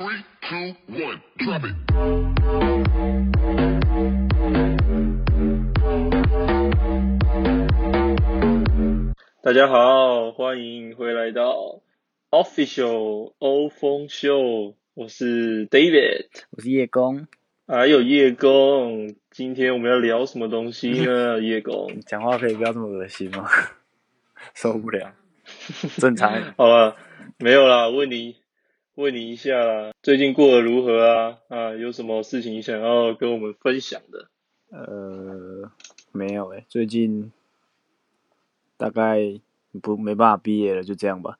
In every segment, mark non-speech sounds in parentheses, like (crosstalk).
Three, two, one, drop it. 大家好，欢迎回来到 Official 欧风秀，我是 David，我是叶公，还有叶公。今天我们要聊什么东西呢？(laughs) 叶公，你讲话可以不要这么恶心吗？(laughs) 受不了，(laughs) 正常。好了，没有啦，问你问你一下啦，最近过得如何啊？啊，有什么事情想要跟我们分享的？呃，没有诶、最近大概不没办法毕业了，就这样吧。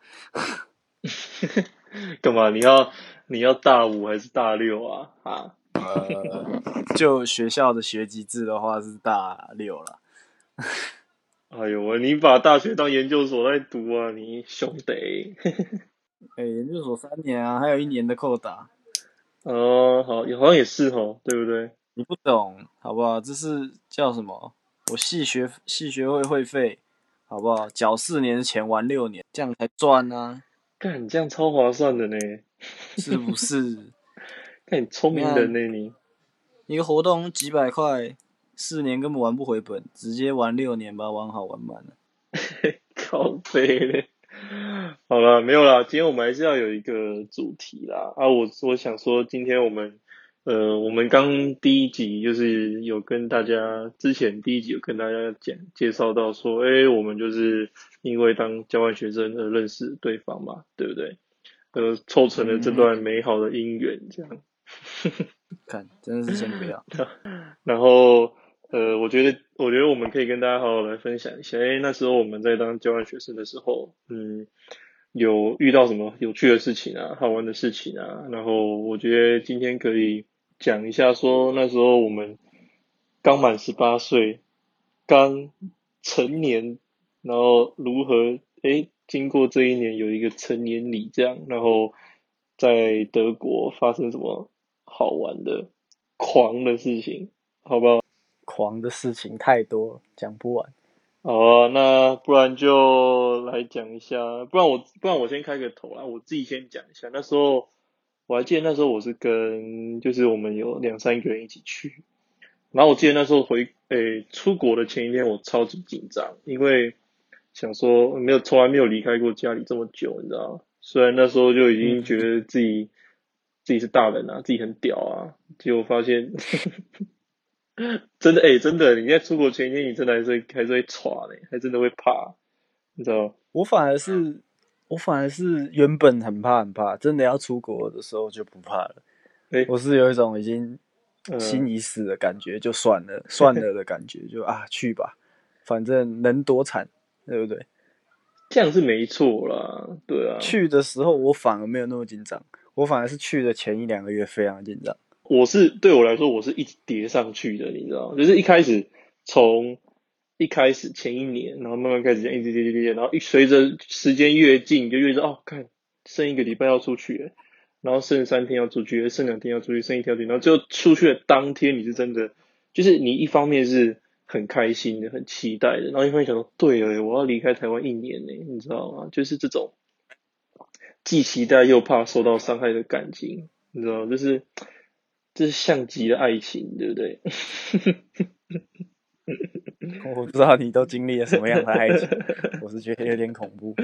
(laughs) 干嘛？你要你要大五还是大六啊？啊？呃，就学校的学籍制的话是大六了。哎呦喂，你把大学当研究所在读啊，你兄弟。哎、研究所三年啊，还有一年的扣打，哦，好，好像也是哦，对不对？你不懂好不好？这是叫什么？我系学系学会会费，好不好？缴四年钱玩六年，这样才赚啊，干，你这样超划算的呢。是不是？(laughs) 看你聪明人呢，你。一个活动几百块，四年根本玩不回本，直接玩六年吧玩好玩满了。(laughs) 靠背嘞。好了，没有啦，今天我们还是要有一个主题啦。啊，我我想说，今天我们呃，我们刚第一集就是有跟大家，之前第一集有跟大家讲介绍到说，哎、我们就是因为当交换学生而认识对方嘛，对不对？呃，凑成了这段美好的姻缘，这样。(laughs) 看，真的是先不要。(laughs) 然后呃，我觉得我觉得我们可以跟大家好好来分享一下，哎，那时候我们在当交换学生的时候，嗯，有遇到什么有趣的事情啊，好玩的事情啊，然后我觉得今天可以讲一下说那时候我们刚满十八岁，刚成年，然后如何哎经过这一年有一个成年礼这样，然后在德国发生什么好玩的狂的事情，好不好？狂的事情太多，讲不完。好啊，那不然就来讲一下，不然我不然我先开个头啊，我自己先讲一下。那时候我还记得那时候我是跟就是我们有两三个人一起去，然后我记得那时候回诶、出国的前一天我超级紧张，因为想说没有从来没有离开过家里这么久，你知道吗？虽然那时候就已经觉得自己、自己是大人啊，自己很屌啊，结果发现 (laughs) 真的哎、真的，你在出国前一天，你真的还是会还是会喘嘞，还真的会怕，你知道吗？我反而是，我反而是原本很怕很怕，真的要出国的时候就不怕了。诶我是有一种已经嗯心已死的感觉，就算了算了的感觉，就啊去吧，反正能多惨，对不对？这样是没错啦，对啊。去的时候我反而没有那么紧张，我反而是去的前一两个月非常紧张。我是对我来说，我是一直叠上去的，你知道？就是一开始从一开始前一年，然后慢慢开始这样一直叠叠叠，然后一随着时间越近，就越知道哦，看剩一个礼拜要出去，然后剩三天要出去，剩两天要出去，剩一天要出去，然后最后出去的当天，你是真的，就是你一方面是很开心的、很期待的，然后一方面想说，对了，我要离开台湾一年呢，你知道吗？就是这种既期待又怕受到伤害的感情，你知道？就是。这是像极了爱情，对不对？(laughs) 我不知道你都经历了什么样的爱情，我是觉得有点恐怖。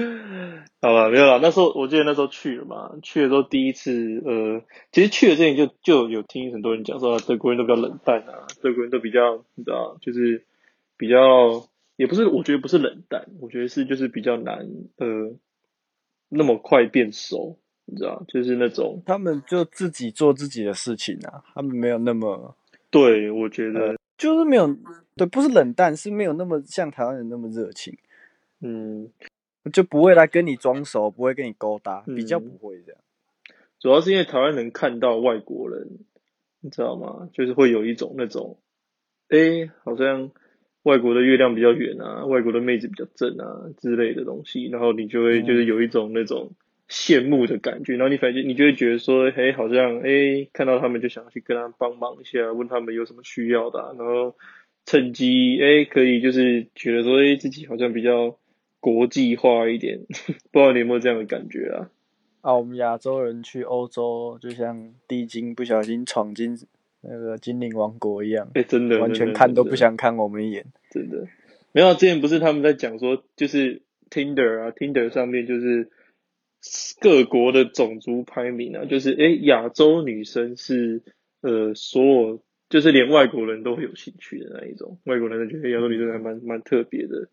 好吧，没有啦。那时候我记得那时候去了嘛，去的时候第一次，呃，其实去了之前就就有听很多人讲说，啊德国人都比较冷淡啊，德国人都比较，你知道，就是比较，也不是，我觉得不是冷淡，我觉得是就是比较难，呃，那么快变熟，你知道，就是那种，他们就自己做自己的事情啊，他们没有那么，对我觉得，就是没有，对，不是冷淡，是没有那么像台湾人那么热情，嗯，就不会来跟你装熟，不会跟你勾搭，嗯比较不会这样。主要是因为台湾人看到外国人，你知道吗？就是会有一种那种，哎，好像外国的月亮比较圆啊，外国的妹子比较正啊之类的东西，然后你就会嗯就是有一种那种羡慕的感觉，然后你反正你就会觉得说，哎，好像哎看到他们就想要去跟他们帮忙一下，问他们有什么需要的啊、然后趁机哎可以就是觉得说，哎自己好像比较国际化一点，(laughs) 不知道你有没有这样的感觉啊？啊，我们亚洲人去欧洲，就像地精不小心闯进那个精灵王国一样，哎、真的完全看都不想看我们一眼。真的。没有，之前不是他们在讲说，就是 Tinder 啊，Tinder 上面就是各国的种族排名啊，就是诶亚洲女生是呃所有就是连外国人都会有兴趣的那一种，外国人都觉得亚洲女生还蛮蛮特别的。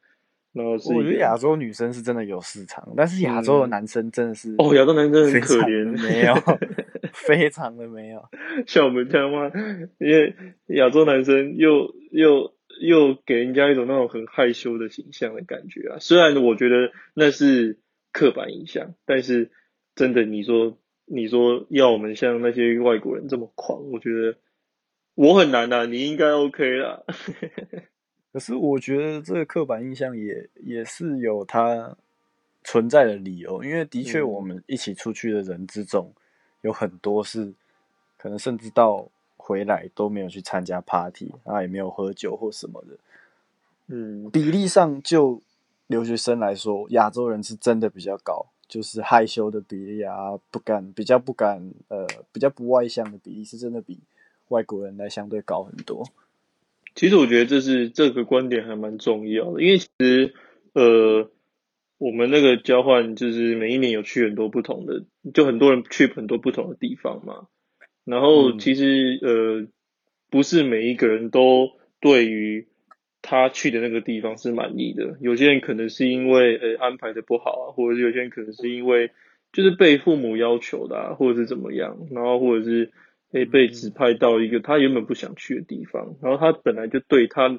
然后是我觉得亚洲女生是真的有市场，但是亚洲的男生真的是哦，亚洲男生很可怜，没有，(laughs) 非常的没有。像我们这样嘛，因为亚洲男生又又又给人家一种那种很害羞的形象的感觉啊。虽然我觉得那是刻板印象，但是真的你说你说要我们像那些外国人这么狂，我觉得我很难啊，你应该 OK 啦。(laughs) 可是我觉得这个刻板印象也也是有它存在的理由，因为的确嗯我们一起出去的人之中，有很多是可能甚至到回来都没有去参加 party，啊也没有喝酒或什么的。嗯，比例上就留学生来说，亚洲人是真的比较高，就是害羞的比例啊，不敢比较不敢呃比较不外向的比例是真的比外国人来相对高很多。其实我觉得这是这个观点还蛮重要的，因为其实呃，我们那个交换就是每一年有去很多不同的，就很多人去很多不同的地方嘛。然后嗯其实呃，不是每一个人都对于他去的那个地方是满意的，有些人可能是因为呃安排的不好啊，或者是有些人可能是因为就是被父母要求的、啊，或者是怎么样，然后或者是诶被指派到一个他原本不想去的地方，然后他本来就对他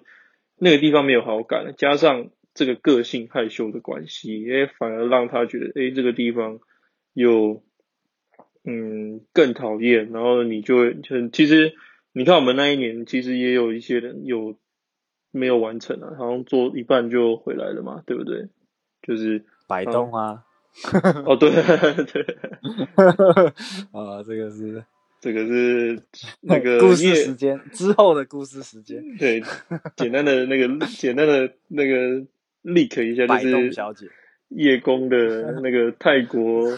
那个地方没有好感，加上这个个性害羞的关系，诶反而让他觉得诶这个地方有嗯更讨厌，然后你就会很其实你看我们那一年其实也有一些人有没有完成啊，好像做一半就回来了嘛，对不对？就是摆动啊，哦对对，啊，(laughs) 这个是这个是那个 (laughs) 故事时间之后的故事时间，对，简单的那个简单的那个 leak 一下，就是小姐。叶公的那个泰国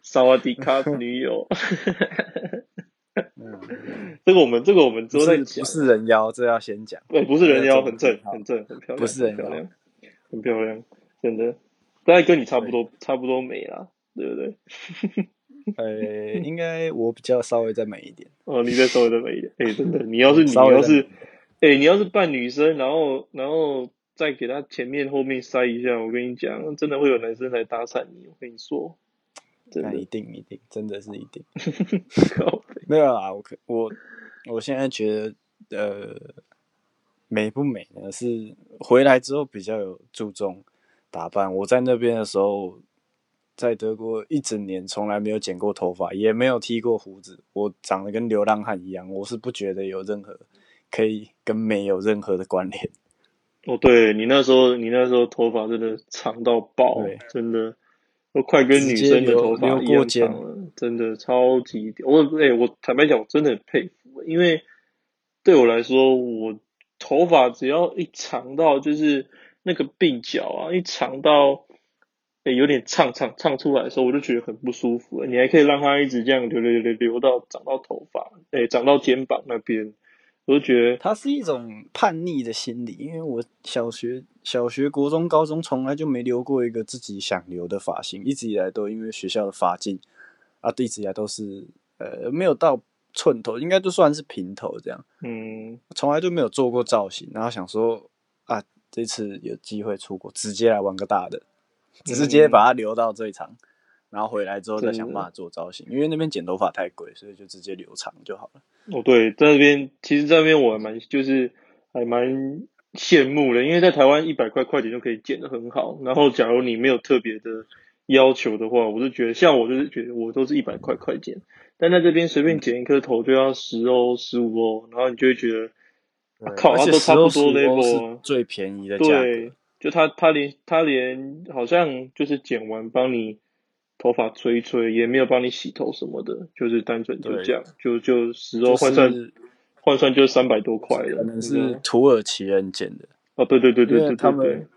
萨瓦迪卡女友，(laughs) (laughs) 嗯，这个我们这个我们之不后再讲。是不是人妖，这要先讲。对，不是人妖，很正好很正很漂亮，不是人妖很漂亮，很漂亮，真的，大概跟你差不多差不多美啦，对不对？(laughs) 呃，应该我比较稍微再美一点。哦，你再稍微再美一点，哎、真的，你要是 (laughs) 你要是，哎、你要是扮女生，然后然后再给她前面后面塞一下，我跟你讲，真的会有男生来搭讪你，我跟你说，真那一，定一定，真的是一定。没有啊，我可我我现在觉得，呃，美不美呢？是回来之后比较有注重打扮。我在那边的时候，在德国一整年从来没有剪过头发，也没有剃过胡子，我长得跟流浪汉一样，我是不觉得有任何可以跟美有任何的关联。哦，对你那时候，你那时候头发真的长到爆对，真的都快跟女生的头发一样了，真的超级屌。我哎、我坦白讲，我真的很佩服，因为对我来说，我头发只要一长到就是那个鬓角啊，一长到哎、有点唱唱唱出来的时候，我就觉得很不舒服了。你还可以让它一直这样流流流流流到长到头发，哎、长到肩膀那边，我就觉得它是一种叛逆的心理，因为我小学、小学、国中、高中从来就没留过一个自己想留的发型，一直以来都因为学校的发禁啊，一直以来都是呃没有到寸头，应该就算是平头这样，嗯。从来就没有做过造型，然后想说啊，这次有机会出国，直接来玩个大的，直接把它留到最长，然后回来之后再想办法做造型，因为那边剪头发太贵，所以就直接留长就好了。哦，对，在那边其实在那边我还蛮就是还蛮羡慕的，因为在台湾一百块快剪就可以剪得很好，然后假如你没有特别的要求的话，我就觉得像我就是觉得我都是一百块快剪，但在这边随便剪一颗头就要十欧十五欧，然后你就会觉得啊靠，而且它都差不多10欧15欧 level 啊是最便宜的价格。对，就他他连他连好像就是剪完帮你头发吹一吹，也没有帮你洗头什么的，就是单纯就对。这样，就就十欧就换算是换算就三百多块了，可能是土耳其人剪的，哦，对对对对对他们，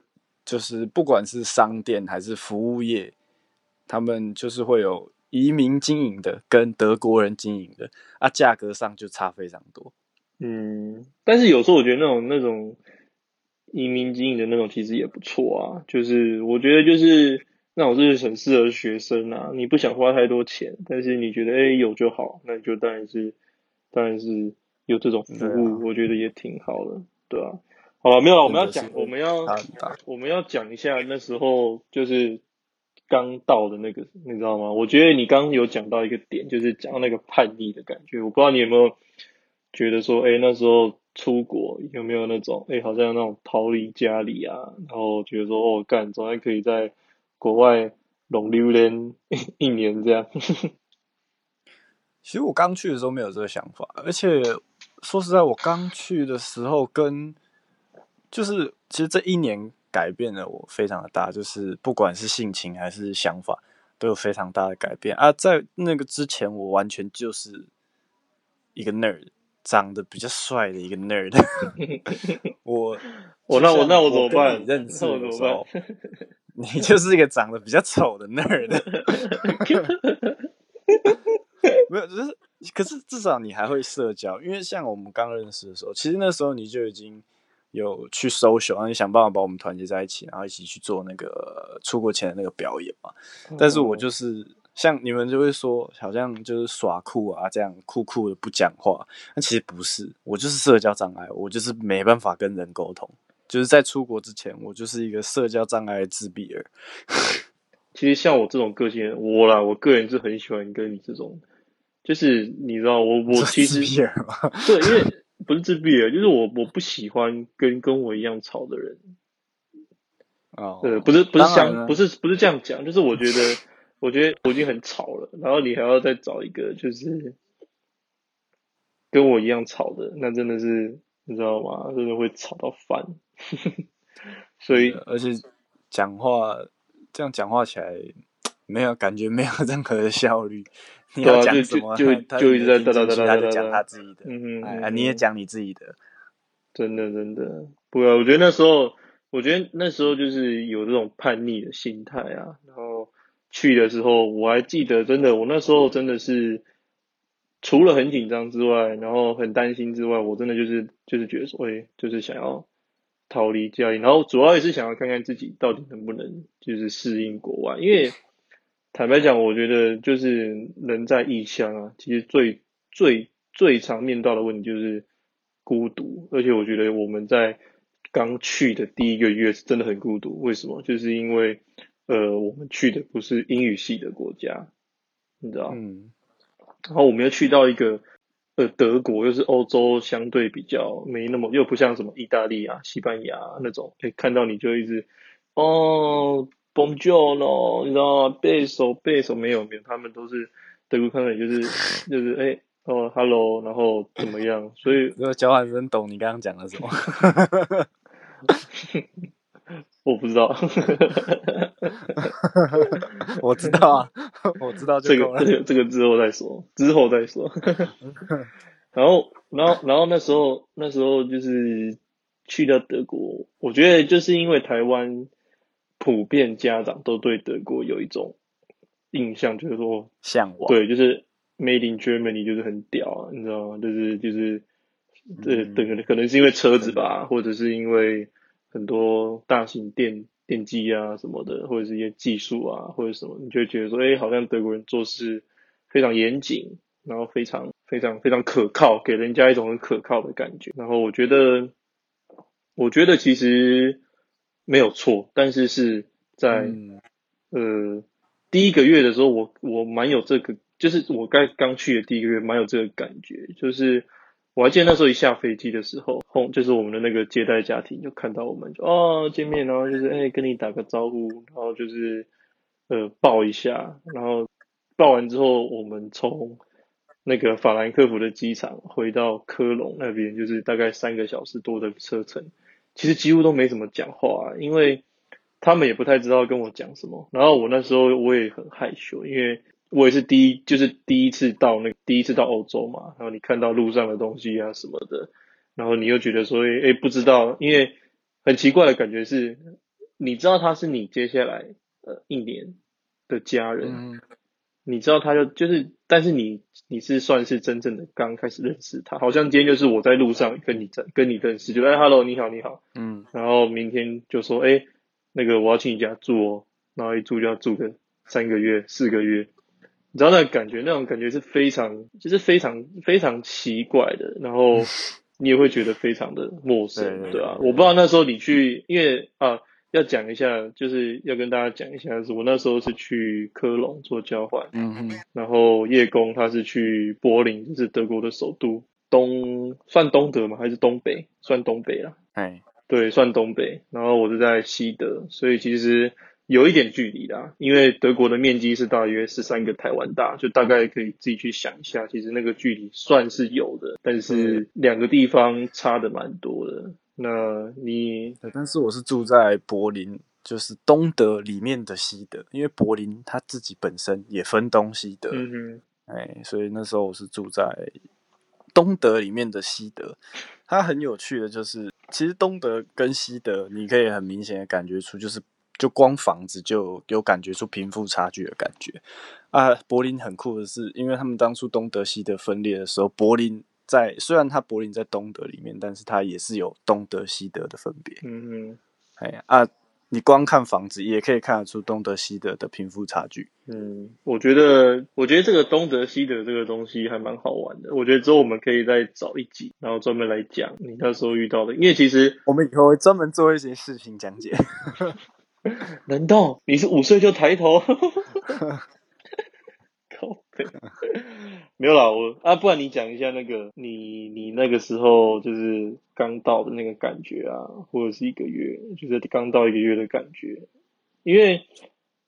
就是不管是商店还是服务业，他们就是会有移民经营的跟德国人经营的啊，价格上就差非常多。嗯，但是有时候我觉得那种那种移民经营的那种其实也不错啊，就是我觉得就是那我就是很适合学生啊，你不想花太多钱，但是你觉得哎有就好，那你就当然是当然是有这种服务，我觉得也挺好的，对啊。好了，没有了，我们要讲我们要。我们要讲一下那时候就是刚到的那个，你知道吗？我觉得你刚刚有讲到一个点，就是讲到那个叛逆的感觉。我不知道你有没有觉得说，哎，那时候出国有没有那种，哎，好像那种逃离家里啊，然后觉得说，哦，干，总还可以在国外拢榴莲一年这样。(laughs) 其实我刚去的时候没有这个想法，而且说实在，我刚去的时候跟就是其实这一年改变了我非常的大，就是不管是性情还是想法都有非常大的改变啊。在那个之前，我完全就是一个 nerd，长得比较帅的一个 nerd。(laughs) 我我那我那我怎么办认识那我怎么的时候，你就是一个长得比较丑的 nerd。(laughs) 没有，就是可是至少你还会社交，因为像我们刚认识的时候，其实那时候你就已经有去 social，然后你想办法把我们团结在一起，然后一起去做那个出国前的那个表演嘛。但是我就是像你们就会说，好像就是耍酷啊，这样酷酷的不讲话，那其实不是，我就是社交障碍，我就是没办法跟人沟通。就是在出国之前，我就是一个社交障碍的自闭儿。(laughs) 其实像我这种个性，我啦，我个人是很喜欢跟你这种，就是你知道，(laughs) 我我其实自闭儿嘛，对，因为不是自闭儿，就是我我不喜欢跟跟我一样吵的人。哦，对，不是不是当然了相不是不是这样讲，就是我觉得我觉得我已经很吵了，然后你还要再找一个就是跟我一样吵的，那真的是你知道吗？真的会吵到烦。所以而且讲话这样讲话起来没有感觉，没有任何的效率。你要讲什么，就就一直在哒哒哒哒哒讲他自己的，嗯哼哎，你也哼讲你自己的，真的真的，不啊，我觉得那时候，我觉得那时候就是有这种叛逆的心态啊。然后去的时候，我还记得，真的，我那时候真的是除了很紧张之外，然后很担心之外，我真的就是就是觉得说，哎，就是想要逃离家里，然后主要也是想要看看自己到底能不能就是适应国外，因为坦白讲，我觉得就是人在异乡啊，其实最最最常面到的问题就是孤独，而且我觉得我们在刚去的第一个月是真的很孤独。为什么？就是因为呃，我们去的不是英语系的国家，你知道，嗯，然后我们又去到一个呃德国，又是欧洲相对比较没那么，又不像什么意大利啊、西班牙、啊、那种，哎，看到你就一直哦 Bonjour 你知道吗？背手背手没有没有，他们都是德国看到你就是就是哎哦 Hello，然后怎么样？所以如 (laughs) 果交换生懂你刚刚讲的什么，(laughs) 我不知道，(laughs) 我知道啊，我知道这。个这个这个之后再说，之后再说。(laughs) 然后，然后，然后那时候那时候就是去到德国，我觉得就是因为台湾普遍家长都对德国有一种印象，就是说，向往，对，就是 Made in Germany 就是很屌啊，你知道吗？就是就是，呃，嗯可能可能是因为车子吧，或者是因为很多大型电电机啊什么的，或者是一些技术啊，或者什么，你就会觉得说，哎，好像德国人做事非常严谨，然后非常非常非常可靠，给人家一种很可靠的感觉。然后我觉得，我觉得其实没有错，但是是在、嗯呃，第一个月的时候，我我蛮有这个，就是我刚刚去的第一个月，蛮有这个感觉。就是我还记得那时候一下飞机的时候，就是我们的那个接待家庭就看到我们就哦见面，然后就是哎、跟你打个招呼，然后就是呃抱一下，然后抱完之后，我们从那个法兰克福的机场回到科隆那边，就是大概三个小时多的车程，其实几乎都没怎么讲话、因为他们也不太知道跟我讲什么。然后我那时候我也很害羞，因为我也是第一，就是第一次到那第一次到欧洲嘛。然后你看到路上的东西啊什么的，然后你又觉得说，哎，不知道，因为很奇怪的感觉是，你知道他是你接下来呃一年的家人，嗯，你知道他就就是，但是你你是算是真正的刚开始认识他，好像今天就是我在路上跟你在跟你认识，就哎，hello，你好，你好，嗯，然后明天就说，哎，那个我要去你家住哦，然后一住就要住个三个月、四个月，你知道那感觉，那种感觉是非常，就是非常非常奇怪的，然后 (laughs) 你也会觉得非常的陌生，对对对啊，我不知道那时候你去，因为啊，要讲一下，就是要跟大家讲一下，是我那时候是去科隆做交换，嗯哼，然后叶公他是去柏林，就是德国的首都，东算东德吗？还是东北？算东北啦。哎，对，算东北，然后我是在西德，所以其实有一点距离啦。因为德国的面积是大约十三个台湾大，就大概可以自己去想一下，其实那个距离算是有的，但是两个地方差的蛮多的。那你，但是我是住在柏林，就是东德里面的西德，因为柏林它自己本身也分东西德，嗯哼，哎，所以那时候我是住在东德里面的西德。它很有趣的就是，其实东德跟西德，你可以很明显的感觉出，就是就光房子就有感觉出贫富差距的感觉啊。柏林很酷的是，因为他们当初东德西德分裂的时候，柏林在虽然它柏林在东德里面，但是它也是有东德西德的分别。嗯哎啊，你光看房子也可以看得出东德西德的贫富差距。嗯，我觉得，我觉得这个东德西德这个东西还蛮好玩的。我觉得之后我们可以再找一集，然后专门来讲你那时候遇到的，因为其实我们以后会专门做一些事情讲解。(laughs) (laughs) 难道你是五岁就抬头？(laughs) 靠背，没有啦，我啊，不然你讲一下那个你你那个时候就是刚到的那个感觉啊，或者是一个月，就是刚到一个月的感觉，因为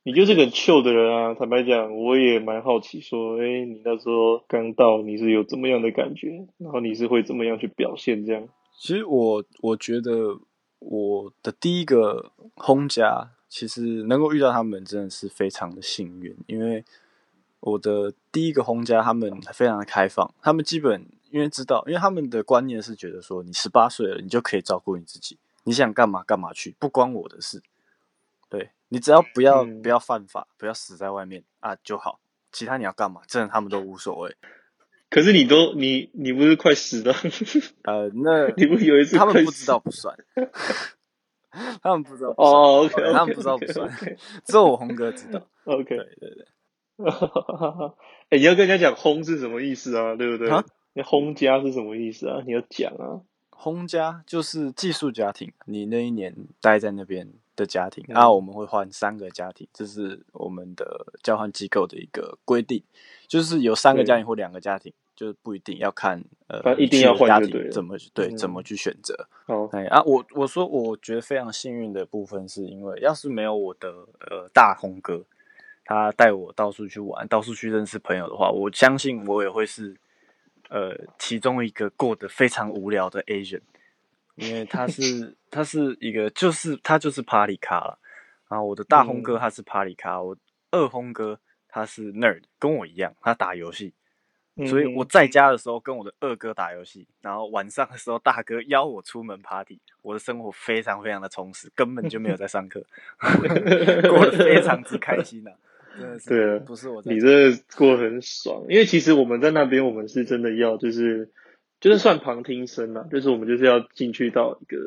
你就是个 chill 的人啊。坦白讲，我也蛮好奇，说，哎、你那时候刚到，你是有怎么样的感觉？然后你是会怎么样去表现这样？其实我我觉得我的第一个轰家，其实能够遇到他们真的是非常的幸运，因为我的第一个轰家他们非常的开放，他们基本因为知道，因为他们的观念是觉得说，你十八岁了，你就可以照顾你自己，你想干嘛干嘛去，不关我的事。对你只要不要、嗯不要犯法，不要死在外面啊就好，其他你要干嘛，真的他们都无所谓。可是你都你你不是快死了？呃，那 (laughs) 你不有一次 (laughs) 他们不知道不算，他们不知道哦，OK，对他们不知道不算，(laughs) 只有我红哥知道。OK，对对对，哎、你要跟人家讲“轰”是什么意思啊？对不对啊？那“轰家”是什么意思啊？你要讲啊。轰家就是寄宿家庭，你那一年待在那边的家庭、嗯啊，我们会换三个家庭，这是我们的交换机构的一个规定，就是有三个家庭或两个家庭，就是不一定要看呃一定要换家庭怎么对嗯。怎么去选择。好，哎啊，我我说我觉得非常幸运的部分，是因为要是没有我的呃大红哥，他带我到处去玩，到处去认识朋友的话，我相信我也会是呃其中一个过得非常无聊的 Asian，因为他是 (laughs) 他是一个就是他就是 Party 咖了，然后我的大红哥嗯。他是 Party 咖，我二红哥他是 nerd，跟我一样，他打游戏，所以我嗯在家的时候跟我的二哥打游戏，然后晚上的时候大哥邀我出门 party，我的生活非常非常的充实，根本就没有在上课，(laughs) (laughs) 过得非常之开心啊、真的是，对啊不是我在你这过得很爽，因为其实我们在那边，我们是真的要就是就是算旁听生啦，就是我们就是要进去到一个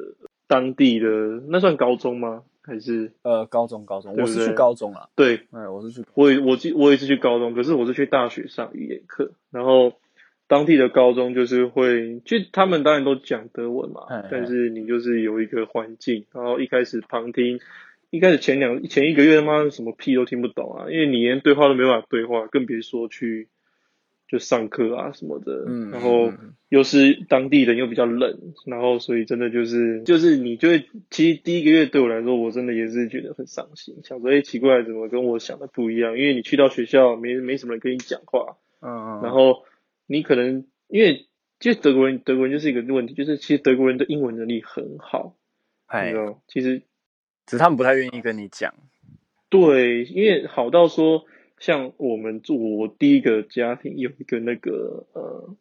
当地的那算高中吗？还是呃高中高中，我是去高中啊，对。哎，我是去我也我记我也是去高中，可是我是去大学上语言课，然后当地的高中就是会，就他们当然都讲德文嘛但是你就是有一个环境，然后一开始旁听，一开始前两前一个月他妈什么屁都听不懂啊，因为你连对话都没办法对话，更别说去就上课啊什么的，嗯然后又是当地人又比较冷，然后所以真的就是就是你就会，其实第一个月对我来说，我真的也是觉得很伤心，想说哎、诶奇怪，怎么跟我想的不一样？因为你去到学校没没什么人跟你讲话，嗯嗯，然后你可能因为其实德国人德国人就是一个问题，就是其实德国人的英文能力很好，你哎其实只是他们不太愿意跟你讲，对，因为好到说，像我们住我第一个家庭有一个那个呃，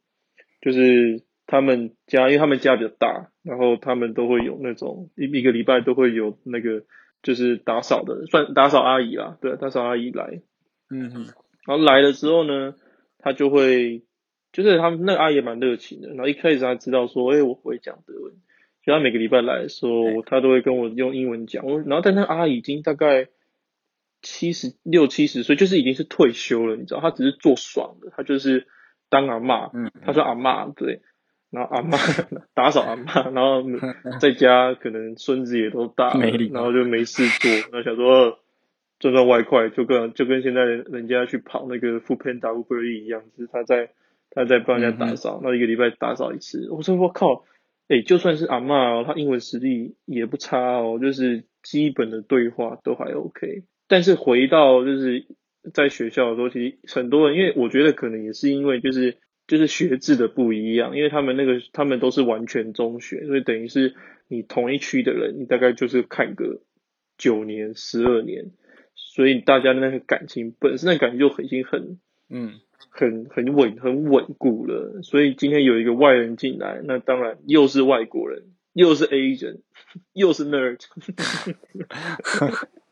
就是他们家，因为他们家比较大，然后他们都会有那种一一个礼拜都会有那个就是打扫的，算打扫阿姨啦，对，打扫阿姨来，嗯哼，然后来了之后呢，他就会，就是他们那个阿姨也蛮热情的。然后一开始他知道说，哎、我不会讲德文，所以他每个礼拜来的时候，他都会跟我用英文讲。我然后但那个阿姨已经大概七十六七十岁，就是已经是退休了，你知道，他只是做爽的，他就是当阿嬷，嗯，他说阿嬷对，然后阿嬷 (laughs) 打扫阿嬷，然后在家可能孙子也都大然后就没事做，然后想说呃赚赚外快，就跟就跟现在人家去跑那个 f o o Panda Uber E 一样，就是他在他在帮人家打扫，那、一个礼拜打扫一次。我说我靠，哎、就算是阿嬷哦，她英文实力也不差哦，就是基本的对话都还 OK。但是回到就是在学校的时候，其实很多人，因为我觉得可能也是因为就是就是学制的不一样，因为他们那个他们都是完全中学，所以等于是你同一区的人，你大概就是看个九年、十二年，所以大家的那个感情本身的感情就已经很嗯，很很稳很稳固了。所以今天有一个外人进来，那当然又是外国人，又是 Asian，又是 nerd，(laughs)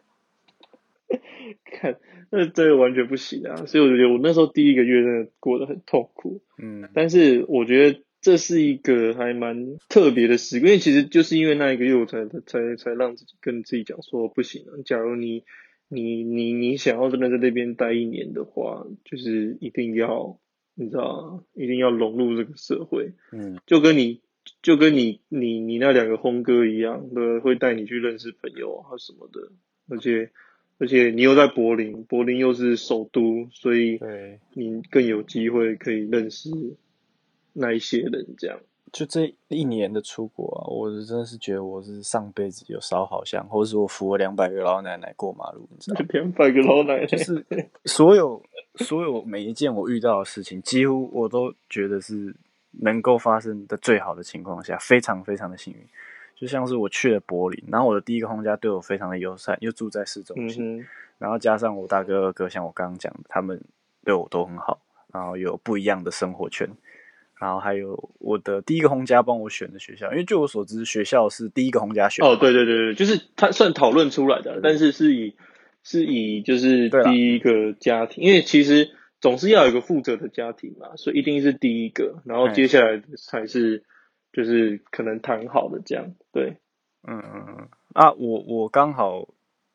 (laughs) 看那这个完全不行啊！所以我觉得我那时候第一个月真的过得很痛苦。嗯，但是我觉得这是一个还蛮特别的时刻，因为其实就是因为那一个月，我才才才让自己跟自己讲说，不行啊，假如你你你你想要真的在那边待一年的话，就是一定要你知道，一定要融入这个社会，嗯，就跟你就跟你你你那两个轰哥一样的，会带你去认识朋友啊什么的，而且。而且你又在柏林，柏林又是首都，所以对，你更有机会可以认识那一些人，这样。就这一年的出国啊，我真的是觉得我是上辈子有烧好香，或者是我扶了两百个老奶奶过马路，你知道吗？(laughs) 两百个老奶奶，就是所有所有每一件我遇到的事情，几乎我都觉得是能够发生的最好的情况下，非常非常的幸运。就像是我去了柏林，然后我的第一个轰家对我非常的友善，又住在市中心，嗯，然后加上我大哥二哥，像我刚刚讲的，他们对我都很好，然后有不一样的生活圈，然后还有我的第一个轰家帮我选的学校，因为据我所知，学校是第一个轰家选的。哦，对对对对，就是他算讨论出来的，但是是以是以就是第一个家庭，因为其实总是要有一个负责的家庭嘛，所以一定是第一个，然后哎接下来才是就是可能谈好的这样，对，嗯嗯嗯啊，我我刚好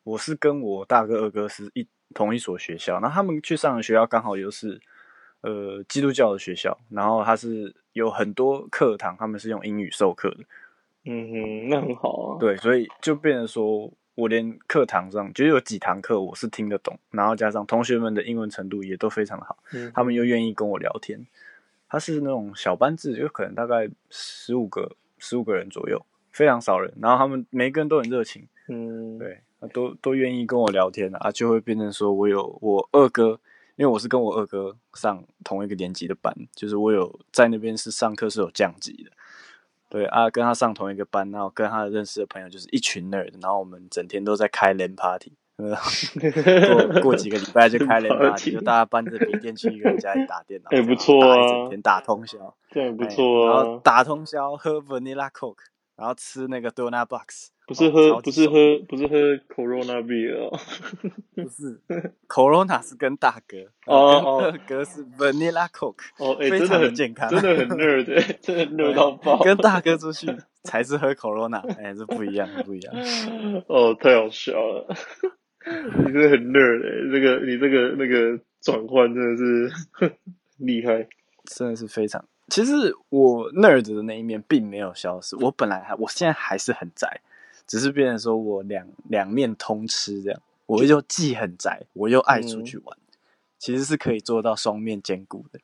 我是跟我大哥二哥是一同一所学校，那他们去上的学校刚好又是呃基督教的学校，然后他是有很多课堂，他们是用英语授课的，嗯哼，那很好啊，对，所以就变成说我连课堂上就有几堂课我是听得懂，然后加上同学们的英文程度也都非常好，嗯他们又愿意跟我聊天。他是那种小班制，就可能大概十五个十五个人左右，非常少人，然后他们每个人都很热情。嗯，对，啊都都愿意跟我聊天啊，就会变成说我有我二哥，因为我是跟我二哥上同一个年级的班，就是我有在那边是上课是有降级的，对啊，跟他上同一个班，然后跟他认识的朋友就是一群 nerd，然后我们整天都在开 LAN party，呃 (laughs) 过过几个礼拜就开 LAN party，party 就大家搬着笔电去一个人家里打电脑，(laughs) 哎这样不错啊打一整天打通宵，(laughs) 这样也不哎错然后啊，打通宵喝 vanilla coke，然后吃那个 donut box。不是哦喝不是喝不是喝 Corona beer 哦，不是，Corona 是跟大哥，哦哦哥是 Vanilla Coke，哦，真的很健康真的很 nerd，、欸、真的 nerd 到爆。跟大哥出去才是喝 Corona，哎、这不一样，不一样。哦，太好笑了，(laughs) 你真的很 nerd 哎、这个你这个那个转换真的是厉害。真的是非常。其实我 nerd 的那一面并没有消失，我本来还，我现在还是很宅，只是变成说我两两面通吃这样，我又既很宅，我又爱出去玩，其实是可以做到双面兼顾的。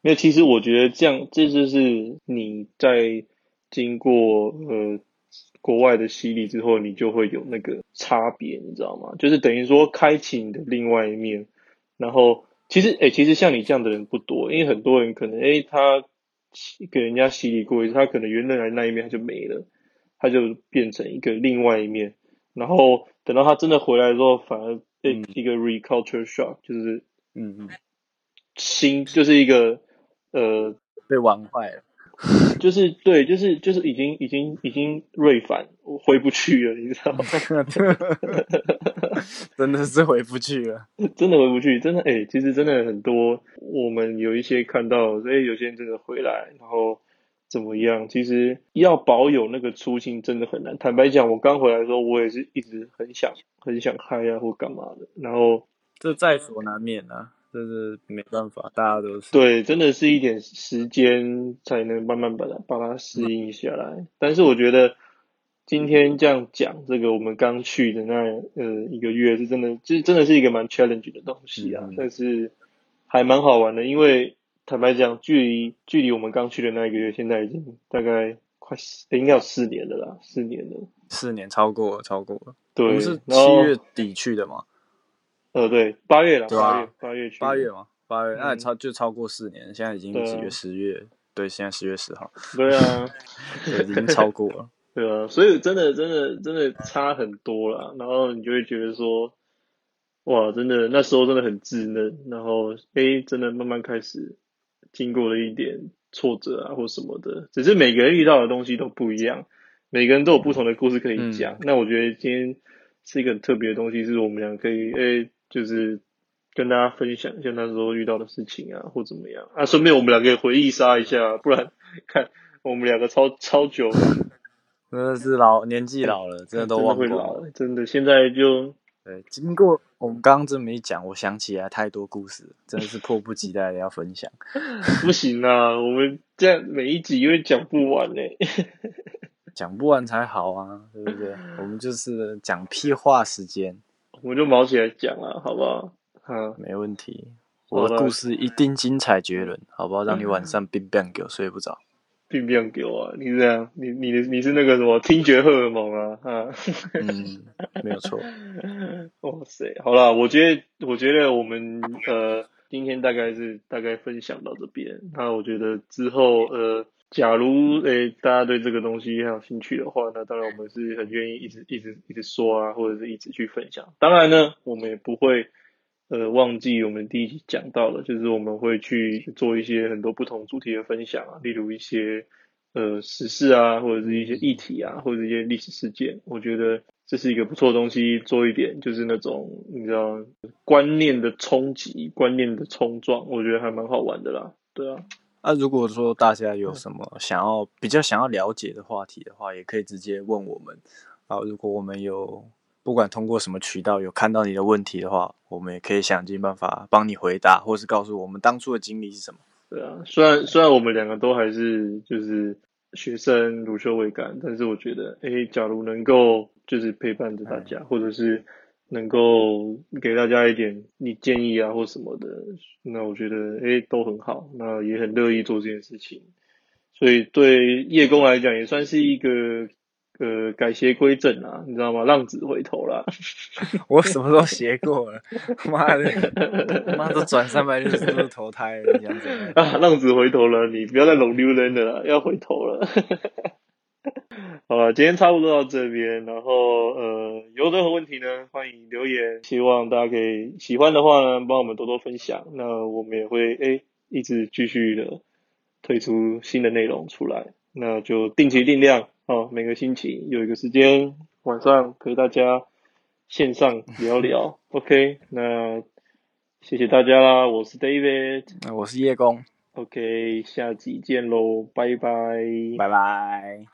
因为其实我觉得这样，这就是你在经过呃国外的洗礼之后，你就会有那个差别，你知道吗？就是等于说开启你的另外一面。然后其实，哎、其实像你这样的人不多，因为很多人可能，哎、他给人家洗礼过一次，他可能原来那一面他就没了，他就变成一个另外一面。然后等到他真的回来之后，反而被嗯一个 reculture shock，就是嗯嗯，新，就是一个呃被玩坏了。就是对，就是就是已经已经已经锐返，我回不去了，你知道吗？(laughs) 真的是回不去了。(laughs) 真的回不去，真的哎、其实真的很多，我们有一些看到，哎、有些人真的回来，然后怎么样？其实要保有那个初心真的很难。坦白讲，我刚回来的时候，我也是一直很想很想嗨啊或干嘛的，然后这在所难免啊，这是没办法，大家都是。对，真的是一点时间才能慢慢把它把它适应下来。但是我觉得今天这样讲，这个我们刚去的那呃一个月是真的，就是真的是一个蛮 challenge 的东西啊，嗯但是还蛮好玩的，因为坦白讲，距离距离我们刚去的那一个月，现在已经大概快四，应该有四年了啦，四年了。四年超过了，超过了。我对们是，七月底去的嘛，呃对，八月了，对啊八月八月去，八月嘛，八月，那超就超过四年，现在已经几月？十月，对，现在十月十号，对啊。对，已经超过了。(laughs) 对啊，所以真的真的真的差很多了，然后你就会觉得说，哇，真的那时候真的很稚嫩，然后诶，真的慢慢开始经过了一点挫折啊或什么的，只是每个人遇到的东西都不一样，每个人都有不同的故事可以讲。那我觉得今天是一个很特别的东西，是我们俩可以诶，就是跟大家分享一下那时候遇到的事情啊，或怎么样啊，顺便我们两个也回忆杀一下，不然看我们两个超超久。(laughs) 真的是老年纪老了，真的都忘光了。会老了，真的。现在就对，经过我们刚刚这么一讲，我想起来太多故事，真的是迫不及待的要分享。(laughs) 不行啊，我们这样每一集因为讲不完呢、讲不完才好啊，对不对？(laughs) 我们就是讲屁话时间，我们就毛起来讲啊，好不好？啊，没问题。我的故事一定精彩绝伦，好不好？让你晚上冰冰给我睡不着。并不要给我啊！你是这样，你你的你是那个什么听觉荷尔蒙啊啊！嗯，没有错。(laughs) 哇塞，好了，我觉得我觉得我们呃今天大概是大概分享到这边。那我觉得之后呃，假如诶、大家对这个东西还有兴趣的话，那当然我们是很愿意一直一直一直说啊，或者是一直去分享。当然呢，我们也不会呃忘记我们第一集讲到了，就是我们会去做一些很多不同主题的分享啊，例如一些呃时事啊，或者是一些议题啊，或者一些历史事件。我觉得这是一个不错的东西，做一点就是那种你知道观念的冲击、观念的冲撞，我觉得还蛮好玩的啦。对啊，那、如果说大家有什么想要比较想要了解的话题的话，也可以直接问我们。啊，如果我们有不管通过什么渠道有看到你的问题的话，我们也可以想尽办法帮你回答，或是告诉我们当初的经历是什么。对啊，虽然虽然我们两个都还是就是学生乳臭未干，但是我觉得，诶，假如能够就是陪伴着大家，或者是能够给大家一点你建议啊或什么的，那我觉得诶都很好，那也很乐意做这件事情。所以对叶公来讲，也算是一个呃改邪归正啊，你知道吗？浪子回头啦。(laughs) 我什么时候邪过了？妈的，妈都转三百六十度投胎了，你想怎样？(laughs) 啊，浪子回头了，你不要再龙溜人了啦，要回头了。好了，今天差不多到这边，然后呃，有任何问题呢，欢迎留言，希望大家可以喜欢的话呢，帮我们多多分享，那我们也会诶一直继续的推出新的内容出来，那就定期定量哦，每个星期有一个时间晚上陪大家线上聊聊，OK，那谢谢大家啦，我是 David 那。我是叶工，OK，下集见喽，拜拜。拜拜。